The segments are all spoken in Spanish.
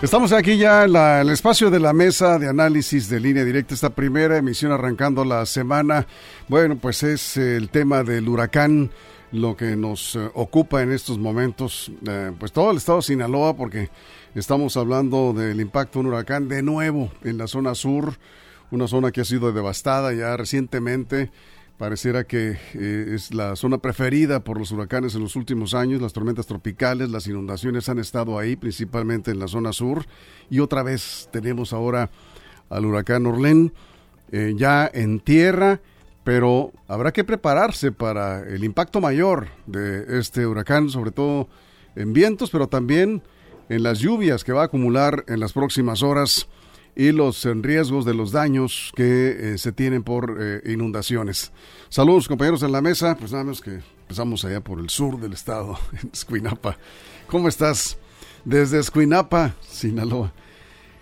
Estamos aquí ya en el espacio de la mesa de análisis de línea directa, esta primera emisión arrancando la semana. Bueno, pues es el tema del huracán lo que nos eh, ocupa en estos momentos, eh, pues todo el estado de Sinaloa, porque estamos hablando del impacto de un huracán de nuevo en la zona sur, una zona que ha sido devastada ya recientemente Pareciera que eh, es la zona preferida por los huracanes en los últimos años. Las tormentas tropicales, las inundaciones han estado ahí, principalmente en la zona sur. Y otra vez tenemos ahora al huracán Orlén eh, ya en tierra, pero habrá que prepararse para el impacto mayor de este huracán, sobre todo en vientos, pero también en las lluvias que va a acumular en las próximas horas y los eh, riesgos de los daños que eh, se tienen por eh, inundaciones. Saludos compañeros en la mesa, pues nada más que empezamos allá por el sur del estado, en Escuinapa. ¿Cómo estás? Desde Escuinapa, Sinaloa.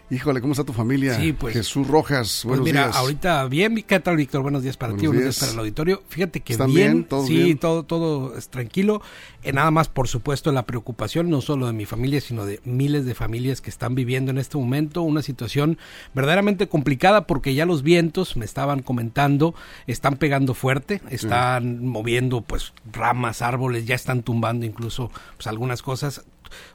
Híjole, ¿cómo está tu familia? Sí, pues. Jesús Rojas, pues buenos pues mira, ahorita bien, ¿qué tal, Víctor? Buenos días para ti, buenos días. para el auditorio. Fíjate que bien, sí, todo todo es tranquilo. Eh, nada más, por supuesto, la preocupación no solo de mi familia, sino de miles de familias que están viviendo en este momento una situación verdaderamente complicada porque ya los vientos, me estaban comentando, están pegando fuerte, están moviendo pues ramas, árboles, ya están tumbando incluso pues algunas cosas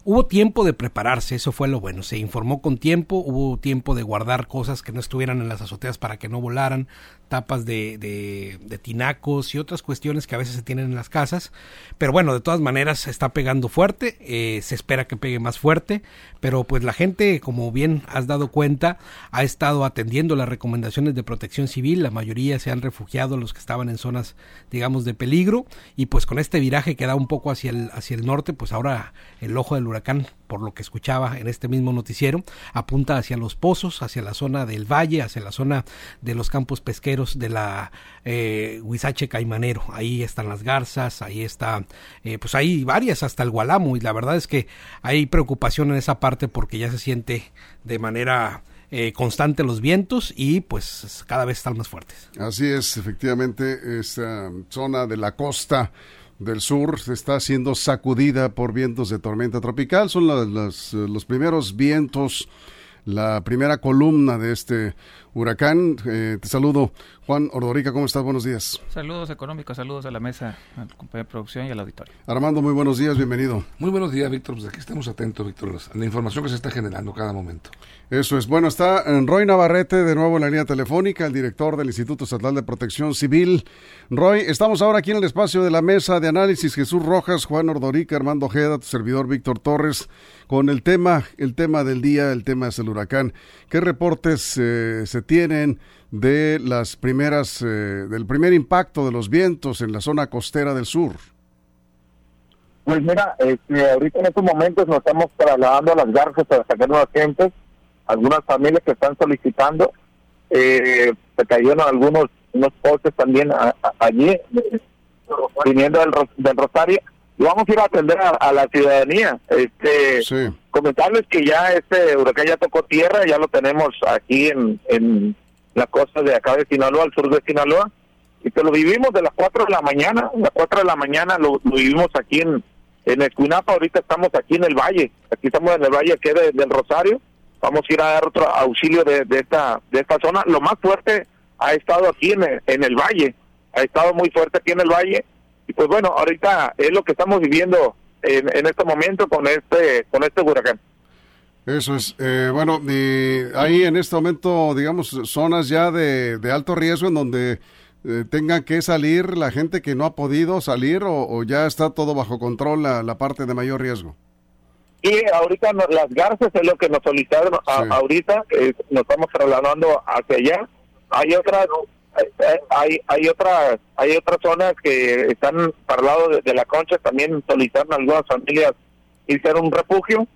Hubo tiempo de prepararse, eso fue lo bueno. Se informó con tiempo, hubo tiempo de guardar cosas que no estuvieran en las azoteas para que no volaran, tapas de, tinacos y otras cuestiones que a veces se tienen en las casas. Pero bueno, de todas maneras está pegando fuerte, eh, se espera que pegue más fuerte, pero pues la gente, como bien has dado cuenta, ha estado atendiendo las recomendaciones de protección civil, la mayoría se han refugiado los que estaban en zonas, digamos, de peligro, y pues con este viraje que da un poco hacia el, hacia el norte, pues ahora el ojo del huracán, por lo que escuchaba en este mismo noticiero, apunta hacia los pozos, hacia la zona del valle, hacia la zona de los campos pesqueros de la eh, Huizache Caimanero. Ahí están las garzas, ahí está, eh, pues hay varias, hasta el Gualamo, y la verdad es que hay preocupación en esa parte porque ya se siente de manera eh, constante los vientos y pues cada vez están más fuertes. Así es, efectivamente, esta zona de la costa del sur está siendo sacudida por vientos de tormenta tropical. Son los primeros vientos, la primera columna de este huracán. Eh, te saludo, Juan Ordorica, ¿cómo estás? Buenos días. Saludos económicos, saludos a la mesa, al compañero de producción y al auditorio. Armando, muy buenos días, bienvenido. Muy buenos días, Víctor. Pues aquí estamos atentos, Víctor, a la información que se está generando cada momento. Eso es. Bueno, está eh, Roy Navarrete de nuevo en la línea telefónica, el director del Instituto Estatal de Protección Civil. Roy, estamos ahora aquí en el espacio de la mesa de análisis Jesús Rojas, Juan Ordorica, Armando Ojeda, tu servidor Víctor Torres, con el tema, el tema del día, el tema es el huracán. ¿Qué reportes eh, se tienen? de las primeras, eh, del primer impacto de los vientos en la zona costera del sur? Pues mira, este, ahorita en estos momentos nos estamos trasladando a las garzas para sacar nuevas gentes, algunas familias que están solicitando, eh, se cayeron algunos unos postes también allí, viniendo del, del, Rosario, y vamos a ir a atender a, la ciudadanía. Este, Comentarles que ya este huracán ya tocó tierra, ya lo tenemos aquí en, en la costa de acá de Sinaloa, al sur de Sinaloa, y que lo vivimos de las 4 de la mañana, a las 4 de la mañana lo, vivimos aquí en, en Escuinapa, ahorita estamos aquí en el valle, aquí estamos en el valle que de, del Rosario, vamos a ir a dar otro auxilio de, de, esta de esta zona, lo más fuerte ha estado aquí en el, en el valle, ha estado muy fuerte aquí en el valle, y pues bueno, ahorita es lo que estamos viviendo en, en este momento con este con este huracán. Eso es. Eh, bueno, hay en este momento, digamos, zonas ya de, alto riesgo en donde eh, tenga que salir la gente que no ha podido salir o, ya está todo bajo control la, parte de mayor riesgo. Y ahorita las garzas es lo que nos solicitaron ahorita, eh, nos estamos trasladando hacia allá. Hay otras hay hay otras hay otras zonas que están para el lado de, la concha también solicitaron algunas familias a un refugio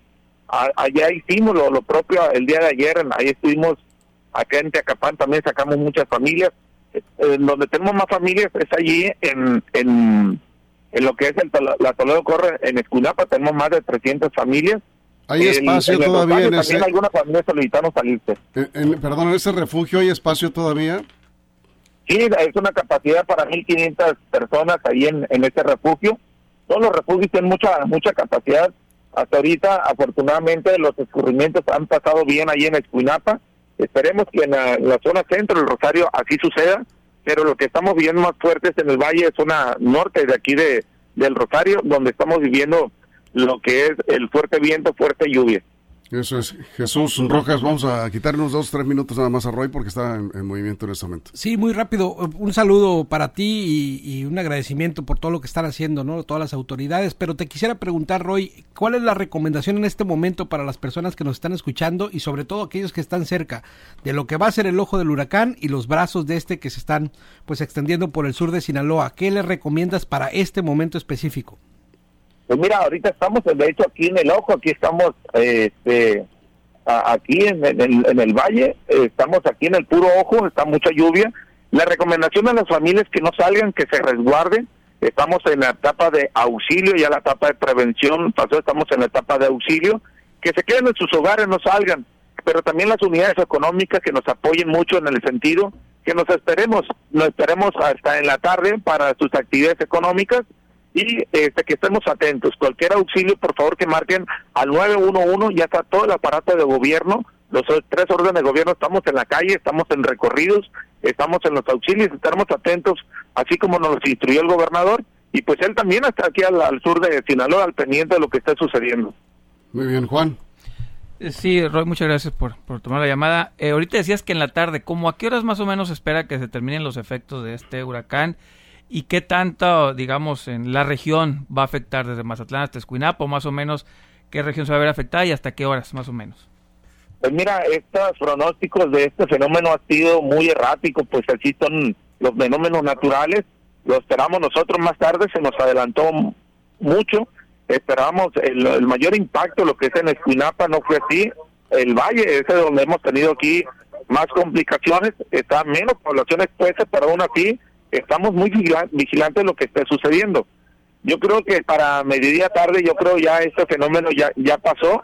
allá hicimos lo, propio el día de ayer, ahí estuvimos acá en Teacapán, también sacamos muchas familias. Eh, donde tenemos más familias es allí en, en, en lo que es el, la Toledo Corre en Escunapa, tenemos más de 300 familias. ¿Hay espacio todavía en ese? También algunas familias solicitaron salirse. perdón, ¿en ese refugio hay espacio todavía? Sí, es una capacidad para 1.500 personas ahí en, en ese refugio. Todos los refugios tienen mucha mucha capacidad. Hasta ahorita, afortunadamente, los escurrimientos han pasado bien ahí en Escuinapa. Esperemos que en la, zona centro del Rosario así suceda, pero lo que estamos viendo más fuerte es en el valle, zona norte de aquí de del Rosario, donde estamos viviendo lo que es el fuerte viento, fuerte lluvia. Eso es. Jesús Rojas, vamos a quitarnos dos, tres minutos nada más a Roy porque está en, movimiento en este momento. Sí, muy rápido. Un saludo para ti y, un agradecimiento por todo lo que están haciendo, ¿no? Todas las autoridades. Pero te quisiera preguntar, Roy, ¿cuál es la recomendación en este momento para las personas que nos están escuchando y sobre todo aquellos que están cerca de lo que va a ser el ojo del huracán y los brazos de este que se están pues extendiendo por el sur de Sinaloa? ¿Qué les recomiendas para este momento específico? Pues mira, ahorita estamos, de hecho, aquí en el ojo, aquí estamos, este, aquí en, en, el valle, estamos aquí en el puro ojo, está mucha lluvia. La recomendación a las familias que no salgan, que se resguarden. Estamos en la etapa de auxilio, ya la etapa de prevención pasó, estamos en la etapa de auxilio. Que se queden en sus hogares, no salgan. Pero también las unidades económicas que nos apoyen mucho en el sentido que nos esperemos, nos esperemos hasta en la tarde para sus actividades económicas y este, que estemos atentos. Cualquier auxilio, por favor, que marquen al 911, ya está todo el aparato de gobierno, los tres órdenes de gobierno estamos en la calle, estamos en recorridos, estamos en los auxilios, estaremos atentos, así como nos instruyó el gobernador, y pues él también está aquí al, sur de Sinaloa, al pendiente de lo que está sucediendo. Muy bien, Juan. Eh, sí, Roy, muchas gracias por, por tomar la llamada. Eh, ahorita decías que en la tarde, ¿cómo a qué horas más o menos espera que se terminen los efectos de este huracán? Y qué tanto, digamos, en la región va a afectar desde Mazatlán hasta Escuinapo, más o menos, qué región se va a ver afectada y hasta qué horas, más o menos. Pues mira, estos pronósticos de este fenómeno ha sido muy errático, pues así son los fenómenos naturales, lo esperamos nosotros más tarde, se nos adelantó mucho, esperábamos el, mayor impacto, lo que es en Escuinapa no fue así, el valle, ese donde hemos tenido aquí más complicaciones, está menos población expuesta, pero aún así estamos muy vigilantes de lo que esté sucediendo. Yo creo que para mediodía tarde, yo creo ya este fenómeno ya, ya pasó,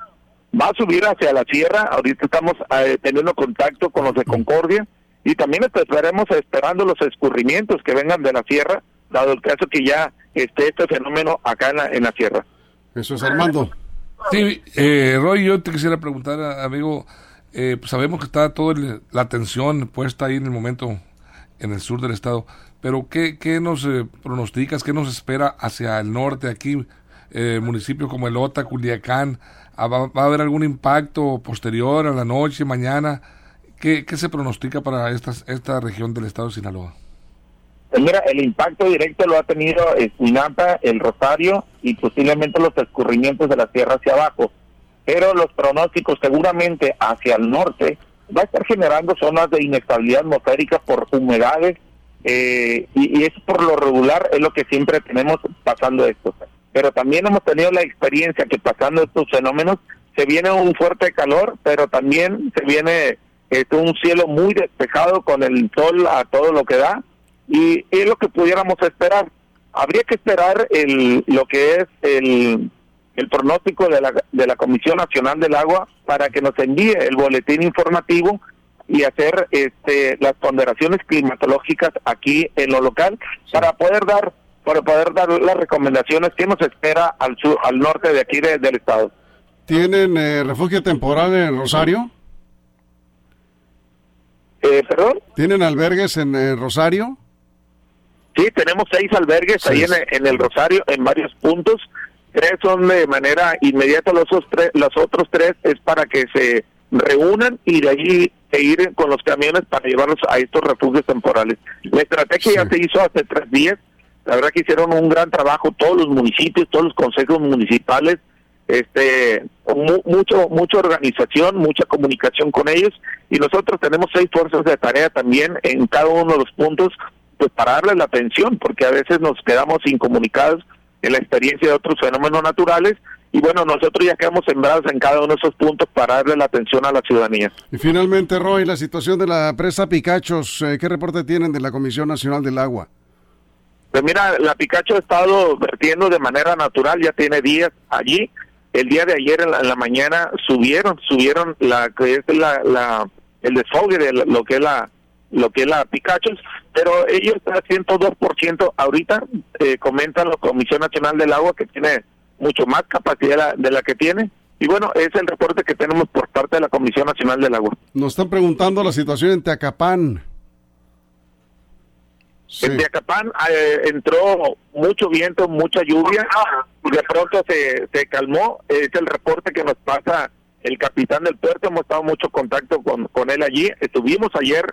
va a subir hacia la sierra, ahorita estamos eh, teniendo contacto con los de Concordia y también estaremos esperando los escurrimientos que vengan de la sierra, dado el caso que ya esté este fenómeno acá en la, en la sierra. Eso es Armando. Sí, eh, Roy, yo te quisiera preguntar, amigo, eh, pues sabemos que está toda la atención puesta ahí en el momento en el sur del estado. Pero ¿qué, qué nos eh, pronosticas, qué nos espera hacia el norte aquí, eh, municipios como Elota, Culiacán? Ah, ¿Va, a haber algún impacto posterior a la noche, mañana? ¿Qué, qué se pronostica para esta, esta región del estado de Sinaloa? Pues mira, el impacto directo lo ha tenido Esquinapa, el Rosario y posiblemente los escurrimientos de la tierra hacia abajo. Pero los pronósticos seguramente hacia el norte va a estar generando zonas de inestabilidad atmosférica por humedades eh, y, es por lo regular es lo que siempre tenemos pasando esto. Pero también hemos tenido la experiencia que pasando estos fenómenos se viene un fuerte calor, pero también se viene este, un cielo muy despejado con el sol a todo lo que da y es lo que pudiéramos esperar. Habría que esperar el, lo que es el, el pronóstico de la, de la Comisión Nacional del Agua para que nos envíe el boletín informativo y hacer este, las ponderaciones climatológicas aquí en lo local para poder dar para poder dar las recomendaciones que nos espera al sur, al norte de aquí del estado. ¿Tienen eh, refugio temporal en Rosario? Eh, ¿Perdón? ¿Tienen albergues en eh, Rosario? Sí, tenemos seis albergues ahí en, en, el Rosario, en varios puntos. Tres son de manera inmediata, los, otros tres, los otros tres es para que se reúnan y de allí e ir con los camiones para llevarlos a estos refugios temporales. La estrategia ya se hizo hace tres días, la verdad que hicieron un gran trabajo todos los municipios, todos los consejos municipales, este mucho mucha organización, mucha comunicación con ellos. Y nosotros tenemos seis fuerzas de tarea también en cada uno de los puntos pues para darles la atención porque a veces nos quedamos incomunicados en la experiencia de otros fenómenos naturales y bueno, nosotros ya quedamos sembrados en cada uno de esos puntos para darle la atención a la ciudadanía. Y finalmente, Roy, la situación de la presa Picachos, eh, ¿qué reporte tienen de la Comisión Nacional del Agua? Pues mira, la Picacho ha estado vertiendo de manera natural, ya tiene días allí. El día de ayer en la, mañana subieron, subieron la que es la, la el desfogue de lo que es la lo que es la Picacho, pero ellos están 102% ahorita, eh, comentan la Comisión Nacional del Agua que tiene mucho más capacidad de la que tiene, y bueno, es el reporte que tenemos por parte de la Comisión Nacional del Agua. Nos están preguntando la situación en Teacapán. En Teacapán eh, entró mucho viento, mucha lluvia, y de pronto se, se calmó. Es el reporte que nos pasa el capitán del puerto. Hemos estado mucho contacto con, con él allí. Estuvimos ayer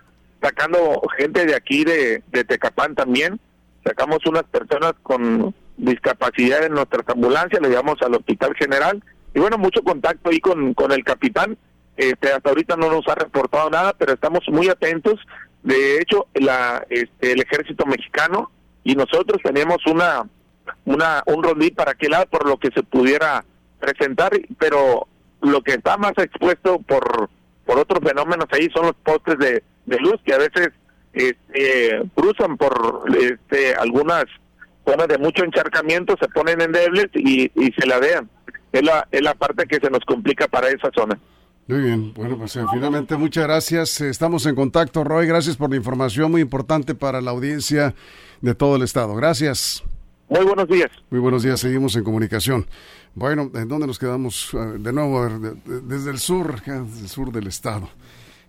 sacando gente de aquí de, de Tecapán también. Sacamos unas personas con discapacidad en nuestras ambulancias, le llevamos al Hospital General y bueno, mucho contacto ahí con, con el capitán. Este, hasta ahorita no nos ha reportado nada, pero estamos muy atentos. De hecho, la, este, el ejército mexicano y nosotros tenemos una, una, un rondí para aquel lado por lo que se pudiera presentar, pero lo que está más expuesto por, por otros fenómenos ahí son los postes de, de luz que a veces este, cruzan por este, algunas zonas de mucho encharcamiento, se ponen endebles y, y se ladean es la, es la parte que se nos complica para esa zona. Muy bien, bueno, pues eh, finalmente muchas gracias. Estamos en contacto, Roy. Gracias por la información muy importante para la audiencia de todo el estado. Gracias. Muy buenos días. Muy buenos días, seguimos en comunicación. Bueno, ¿en dónde nos quedamos? Eh, de nuevo, desde el sur, desde el sur del estado.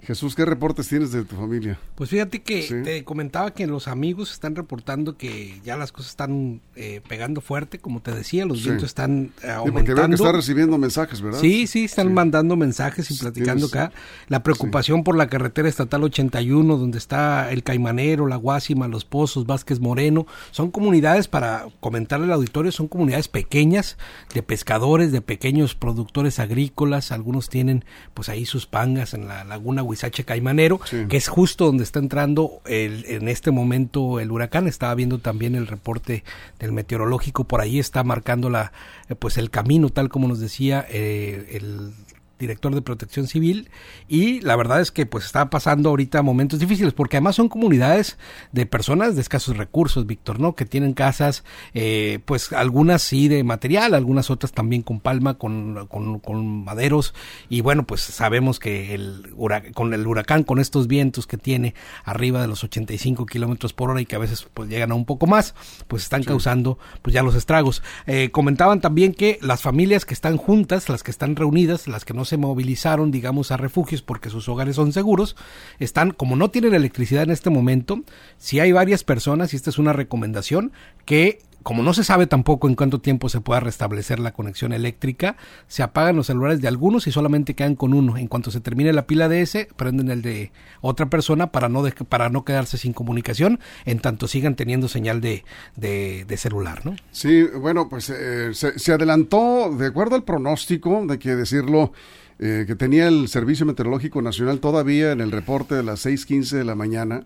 Jesús, ¿qué reportes tienes de tu familia? Pues fíjate que te comentaba que los amigos están reportando que ya las cosas están eh, pegando fuerte, como te decía, los vientos están aumentando. Sí, porque que están recibiendo mensajes, ¿verdad? Sí, sí, están mandando mensajes y platicando acá. La preocupación por la carretera estatal 81, donde está el Caimanero, la Guásima, Los Pozos, Vázquez Moreno, son comunidades, para comentarle al auditorio, son comunidades pequeñas de pescadores, de pequeños productores agrícolas, algunos tienen pues ahí sus pangas en la laguna Huizache Caimanero, que es justo donde está entrando el, en este momento el huracán. Estaba viendo también el reporte del meteorológico, por ahí está marcando la, eh, pues el camino, tal como nos decía eh, el director de protección civil y la verdad es que pues está pasando ahorita momentos difíciles porque además son comunidades de personas de escasos recursos, Víctor, ¿no? Que tienen casas, eh, pues algunas sí de material, algunas otras también con palma, con, con, maderos y bueno, pues sabemos que el con el huracán, con estos vientos que tiene arriba de los 85 kilómetros por hora y que a veces pues llegan a un poco más, pues están causando pues ya los estragos. Eh, comentaban también que las familias que están juntas, las que están reunidas, las que no se movilizaron, digamos, a refugios porque sus hogares son seguros, están, como no tienen electricidad en este momento, si hay varias personas, y esta es una recomendación, que como no se sabe tampoco en cuánto tiempo se pueda restablecer la conexión eléctrica, se apagan los celulares de algunos y solamente quedan con uno. En cuanto se termine la pila de ese, prenden el de otra persona para no, para no quedarse sin comunicación, en tanto sigan teniendo señal de, de, celular, ¿no? Sí, bueno, pues eh, se, se, adelantó, de acuerdo al pronóstico, de que decirlo, eh, que tenía el Servicio Meteorológico Nacional todavía en el reporte de las 6.15 de la mañana,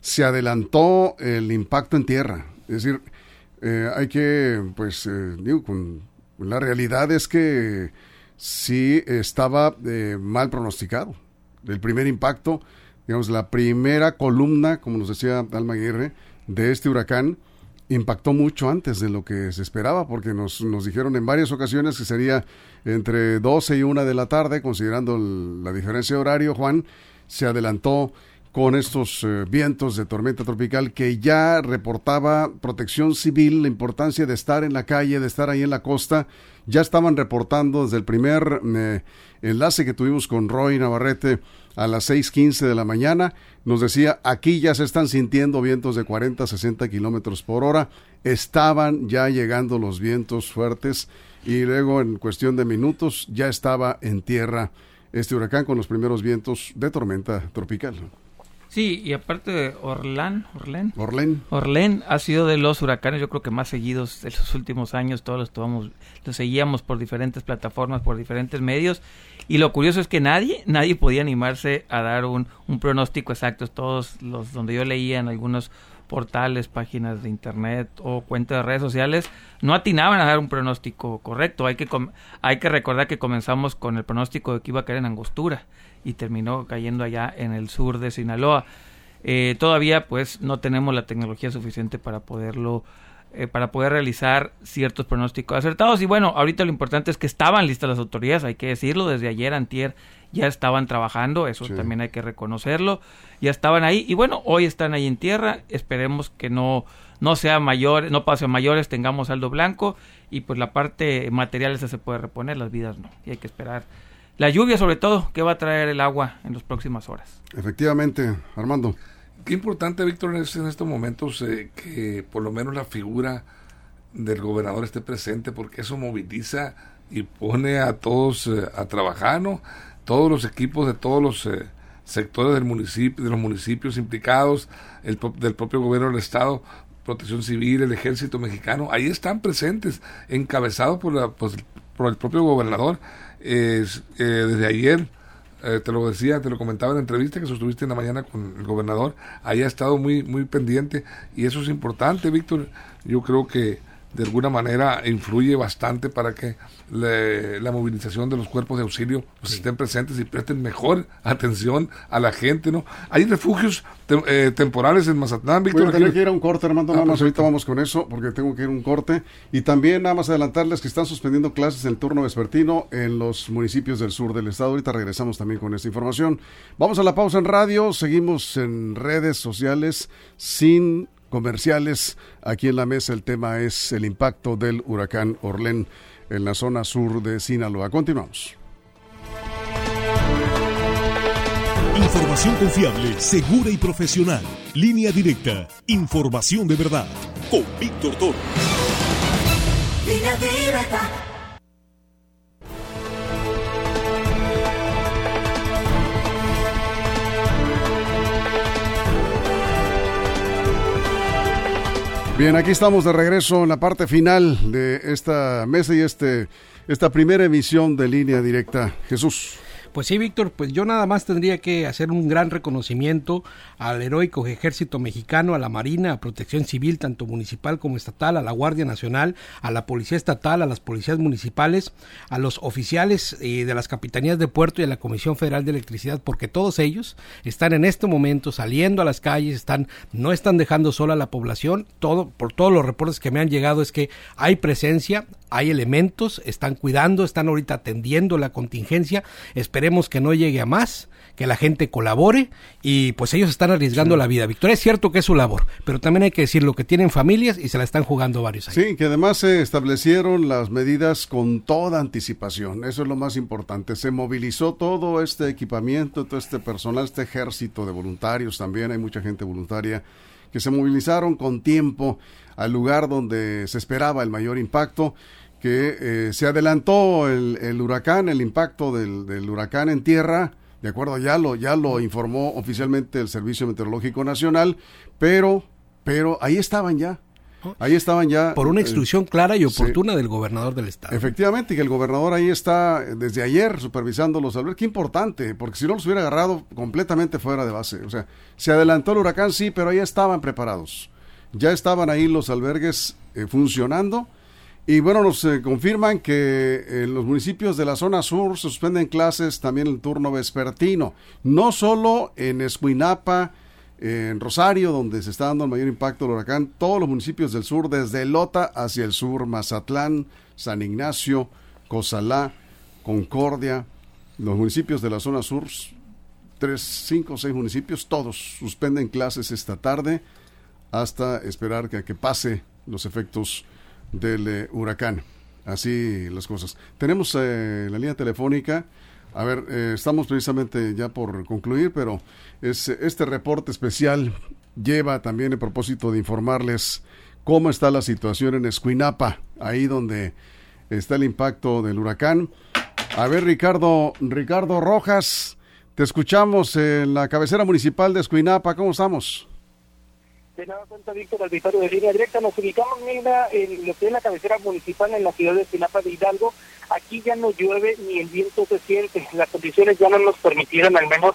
se adelantó el impacto en tierra. Es decir, eh, hay que, pues, eh, digo, la realidad es que sí estaba eh, mal pronosticado. El primer impacto, digamos, la primera columna, como nos decía Alma Aguirre, de este huracán, impactó mucho antes de lo que se esperaba, porque nos, nos dijeron en varias ocasiones que sería entre 12 y 1 de la tarde, considerando la diferencia de horario, Juan, se adelantó con estos eh, vientos de tormenta tropical que ya reportaba protección civil, la importancia de estar en la calle, de estar ahí en la costa. Ya estaban reportando desde el primer eh, enlace que tuvimos con Roy Navarrete a las 6:15 de la mañana. Nos decía, aquí ya se están sintiendo vientos de 40 60 kilómetros por hora. Estaban ya llegando los vientos fuertes y luego en cuestión de minutos ya estaba en tierra este huracán con los primeros vientos de tormenta tropical. Sí, y aparte de Orlán, Orlén, Orlén, Orlén ha sido de los huracanes, yo creo que más seguidos de los últimos años, todos los tomamos, los seguíamos por diferentes plataformas, por diferentes medios, y lo curioso es que nadie, nadie podía animarse a dar un, un pronóstico exacto, todos los donde yo leía en algunos portales, páginas de internet o cuentas de redes sociales no atinaban a dar un pronóstico correcto. Hay que, hay que recordar que comenzamos con el pronóstico de que iba a caer en Angostura y terminó cayendo allá en el sur de Sinaloa. eh, todavía pues no tenemos la tecnología suficiente para poderlo eh, para poder realizar ciertos pronósticos acertados. Y bueno ahorita lo importante es que estaban listas las autoridades hay que decirlo desde ayer antier ya estaban trabajando eso también hay que reconocerlo ya estaban ahí. Y bueno hoy están ahí en tierra esperemos que no no sea mayor no pase a mayores tengamos saldo blanco y pues la parte material esa se puede reponer las vidas no. Y hay que esperar la lluvia sobre todo que va a traer el agua en las próximas horas. Efectivamente Armando Qué importante, Víctor, en estos momentos eh, que por lo menos la figura del gobernador esté presente, porque eso moviliza y pone a todos eh, a trabajar, ¿no? Todos los equipos de todos los eh, sectores del municipio, de los municipios implicados, el, del propio gobierno del estado, Protección Civil, el Ejército Mexicano, ahí están presentes, encabezados por, la, pues, por el propio gobernador. desde ayer eh, te lo decía, te lo comentaba en la entrevista que sostuviste en la mañana con el gobernador, ahí ha estado muy, muy pendiente y eso es importante, Víctor. Yo creo que de alguna manera influye bastante para que la movilización de los cuerpos de auxilio pues, estén presentes y presten mejor atención a la gente, ¿no? Hay refugios eh, temporales en Mazatlán, Víctor. Bueno, que ir a un corte, Armando, ah, nada más ahorita vamos con eso, porque tengo que ir a un corte. Y también nada más adelantarles que están suspendiendo clases en turno vespertino en los municipios del sur del estado. Ahorita regresamos también con esta información. Vamos a la pausa en radio, seguimos en redes sociales sin comerciales. Aquí en la mesa el tema es el impacto del huracán Orlén en la zona sur de Sinaloa. Continuamos. Información confiable, segura y profesional. Línea directa. Información de verdad. Con Víctor Toro. Línea directa. Bien, aquí estamos de regreso en la parte final de esta mesa y este, esta primera emisión de línea directa. Jesús. Pues sí, Víctor, pues yo nada más tendría que hacer un gran reconocimiento al heroico ejército mexicano, a la Marina, a Protección Civil, tanto municipal como estatal, a la Guardia Nacional, a la Policía Estatal, a las policías municipales, a los oficiales eh, de las capitanías de puerto y a la Comisión Federal de Electricidad, porque todos ellos están en este momento saliendo a las calles, están, no están dejando sola a la población, todo, por todos los reportes que me han llegado es que hay presencia, hay elementos, están cuidando, están ahorita atendiendo la contingencia, que no llegue a más, que la gente colabore y pues ellos están arriesgando la vida. Victoria, es cierto que es su labor, pero también hay que decirlo que tienen familias y se la están jugando varios años. Sí, que además se establecieron las medidas con toda anticipación, eso es lo más importante. Se movilizó todo este equipamiento, todo este personal, este ejército de voluntarios también, hay mucha gente voluntaria que se movilizaron con tiempo al lugar donde se esperaba el mayor impacto que eh, se adelantó el, huracán, el impacto del, huracán en tierra, de acuerdo, ya lo, ya lo informó oficialmente el Servicio Meteorológico Nacional, pero, pero ahí estaban ya. Ahí estaban ya. Por una eh, instrucción clara y oportuna del gobernador del estado. Efectivamente, que el gobernador ahí está desde ayer supervisando los albergues. Qué importante, porque si no los hubiera agarrado completamente fuera de base. O sea, se adelantó el huracán, sí, pero ahí estaban preparados. Ya estaban ahí los albergues eh, funcionando y bueno, nos eh, confirman que en los municipios de la zona sur suspenden clases también el turno vespertino. No solo en Escuinapa, en Rosario, donde se está dando el mayor impacto del huracán, todos los municipios del sur, desde Lota hacia el sur, Mazatlán, San Ignacio, Cozalá, Concordia, los municipios de la zona sur, tres, cinco, seis municipios, todos suspenden clases esta tarde hasta esperar que pase los efectos del eh, huracán. Así las cosas. Tenemos eh, la línea telefónica. A ver, eh, estamos precisamente ya por concluir, pero es, este reporte especial lleva también el propósito de informarles cómo está la situación en Escuinapa, ahí donde está el impacto del huracán. A ver, Ricardo, Ricardo Rojas, te escuchamos en la cabecera municipal de Escuinapa. ¿Cómo estamos? De nada cuenta Víctor Auditorio de línea directa. Nos ubicamos en lo que es la cabecera municipal en la ciudad de Sinapa de Hidalgo. Aquí ya no llueve ni el viento se siente. Las condiciones ya no nos permitieron al menos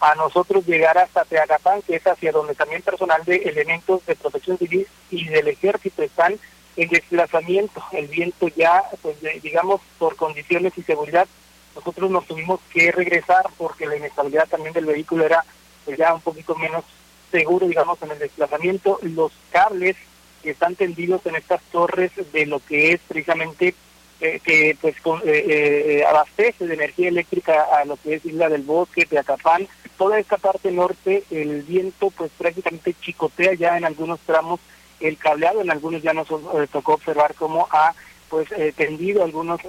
a nosotros llegar hasta Teagapán, que es hacia donde también personal de elementos de protección civil y del ejército están en desplazamiento. El viento ya, pues digamos, por condiciones y seguridad, nosotros nos tuvimos que regresar porque la inestabilidad también del vehículo era pues, ya un poquito menos seguro, digamos, en el desplazamiento. Los cables que están tendidos en estas torres de lo que es precisamente eh, que pues eh, abastece de energía eléctrica a lo que es Isla del Bosque, Teacapán, toda esta parte norte, el viento pues prácticamente chicotea ya en algunos tramos el cableado, en algunos ya nos tocó observar cómo ha pues tendido algunos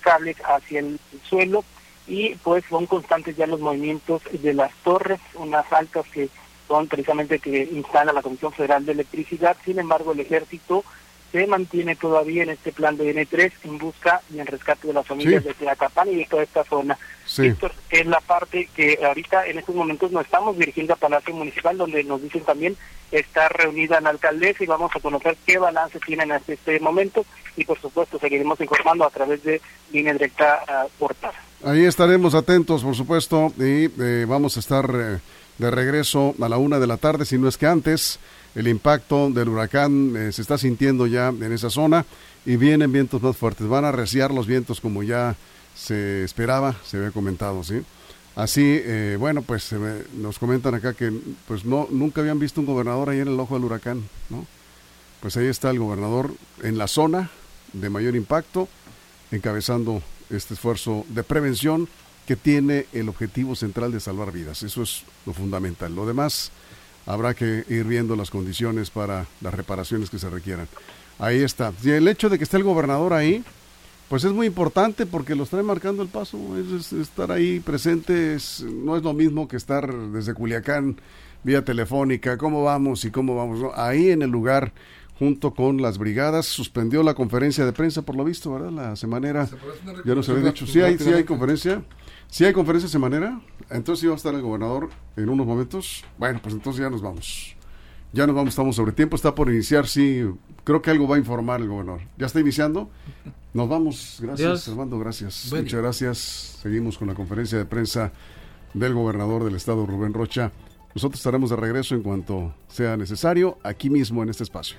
cables hacia el suelo y pues son constantes ya los movimientos de las torres, unas altas que son precisamente que instala la Comisión Federal de Electricidad. Sin embargo, el ejército se mantiene todavía en este plan de N3 en busca y en rescate de las familias de Teacapán y de toda esta zona. Esto es la parte que ahorita en estos momentos nos estamos dirigiendo a Palacio Municipal, donde nos dicen también está reunida la alcaldesa y vamos a conocer qué balance tienen hasta este momento y por supuesto seguiremos informando a través de línea directa uh, portal. Ahí estaremos atentos, por supuesto, y eh, vamos a estar eh, de regreso a la una de la tarde, si no es que antes. El impacto del huracán eh, se está sintiendo ya en esa zona y vienen vientos más fuertes. Van a reciar los vientos como ya se esperaba, se había comentado, ¿sí? Así, bueno, pues nos comentan acá que pues no nunca habían visto un gobernador ahí en el ojo del huracán, ¿no? Pues ahí está el gobernador en la zona de mayor impacto, encabezando este esfuerzo de prevención que tiene el objetivo central de salvar vidas. Eso es lo fundamental. Lo demás habrá que ir viendo las condiciones para las reparaciones que se requieran. Ahí está. Y el hecho de que esté el gobernador ahí, pues es muy importante porque lo está marcando el paso. estar ahí presente no es lo mismo que estar desde Culiacán vía telefónica, cómo vamos y cómo vamos. Ahí en el lugar junto con las brigadas. Suspendió la conferencia de prensa, por lo visto, ¿verdad? La semanera. Ya nos había dicho. Sí hay, sí hay conferencia. Sí hay conferencia semanera. Entonces iba a estar el gobernador en unos momentos. Bueno, pues entonces ya nos vamos. Ya nos vamos, estamos sobre tiempo. Está por iniciar, sí. Creo que algo va a informar el gobernador. ¿Ya está iniciando? Nos vamos. Gracias, Armando. Gracias. Muchas gracias. Seguimos con la conferencia de prensa del gobernador del estado, Rubén Rocha. Nosotros estaremos de regreso en cuanto sea necesario, aquí mismo en este espacio.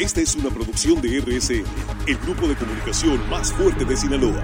Esta es una producción de RSN, el grupo de comunicación más fuerte de Sinaloa.